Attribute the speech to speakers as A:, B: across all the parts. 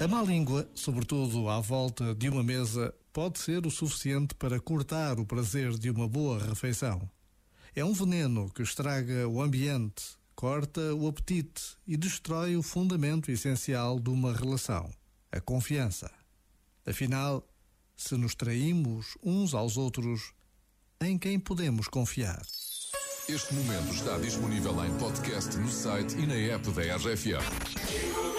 A: A má língua, sobretudo à volta de uma mesa, pode ser o suficiente para cortar o prazer de uma boa refeição. É um veneno que estraga o ambiente, corta o apetite e destrói o fundamento essencial de uma relação, a confiança. Afinal, se nos traímos uns aos outros, em quem podemos confiar?
B: Este momento está disponível em podcast no site e na app da RFM.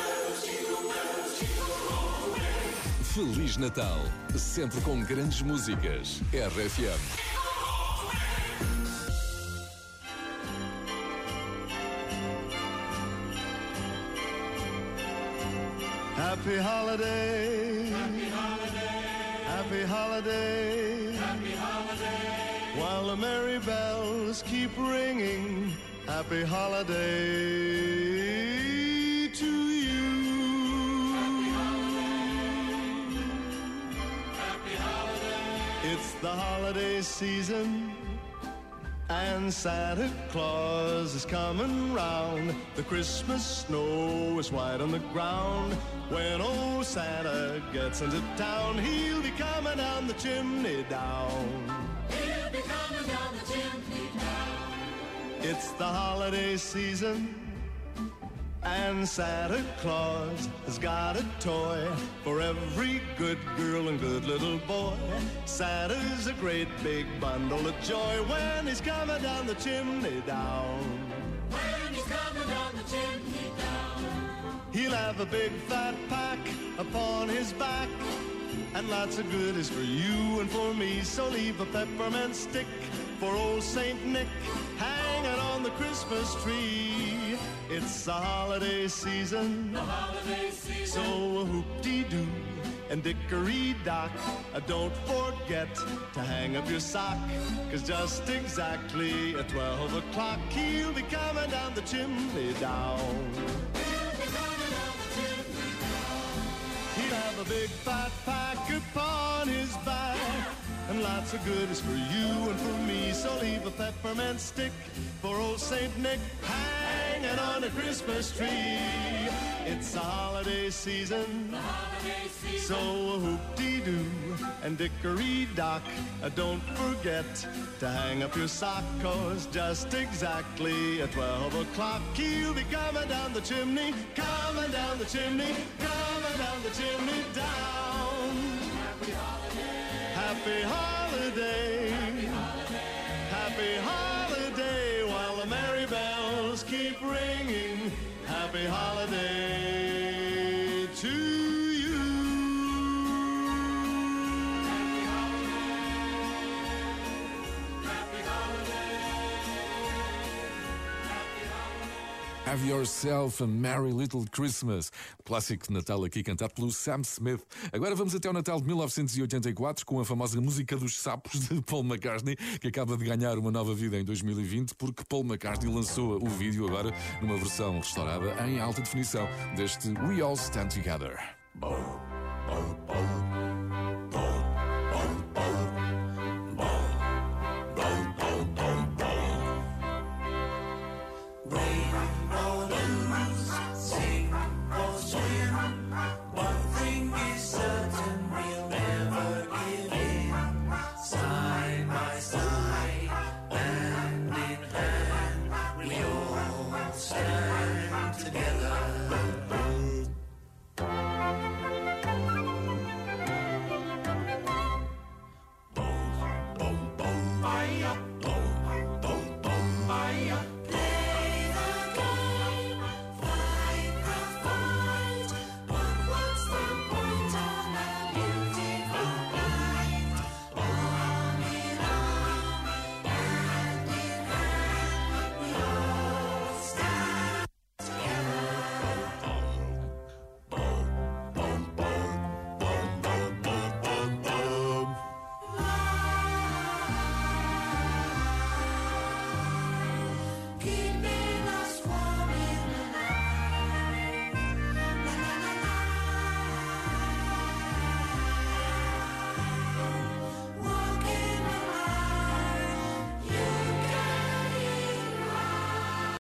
B: Feliz Natal, sempre com grandes músicas. RFM.
C: Happy holiday. Happy holiday. Happy holiday. Happy holiday. While the merry bells keep ringing. Happy holiday to you. It's the holiday season. And Santa Claus is coming round. The Christmas snow is white on the ground. When old Santa gets into town, he'll be coming down the chimney down.
D: He'll be coming down the chimney down.
C: It's the holiday season. And Santa Claus has got a toy for every good girl and good little boy. Santa's a great big bundle of joy when he's coming down the chimney down.
D: When he's coming down the chimney down.
C: He'll have a big fat pack upon his back. And lots of goodies for you and for me. So leave a peppermint stick for old Saint Nick hanging on the Christmas tree. It's the holiday season.
D: The holiday season.
C: So a hoop-dee-doo and dickory-dock. Uh, don't forget to hang up your sock. Cause just exactly at 12 o'clock, he'll be coming down the chimney down.
D: He'll be coming down the chimney down.
C: He'll have a big fat pack upon his back. And lots of goodies for you and for me. So leave a peppermint stick for old Saint Nick hanging on a Christmas tree. It's a holiday season.
D: The holiday season.
C: So a hoop-dee-doo and dickory-dock. Uh, don't forget to hang up your sock, cause just exactly at 12 o'clock, he'll be coming down the chimney, coming down the chimney, coming down the chimney down.
D: Happy holiday.
C: Happy holiday. Happy keep ringing. Happy holiday
B: Have Yourself a Merry Little Christmas. Clássico de Natal aqui cantado pelo Sam Smith. Agora vamos até o Natal de 1984 com a famosa música dos sapos de Paul McCartney, que acaba de ganhar uma nova vida em 2020 porque Paul McCartney lançou o vídeo agora numa versão restaurada em alta definição deste We All Stand Together. Bow.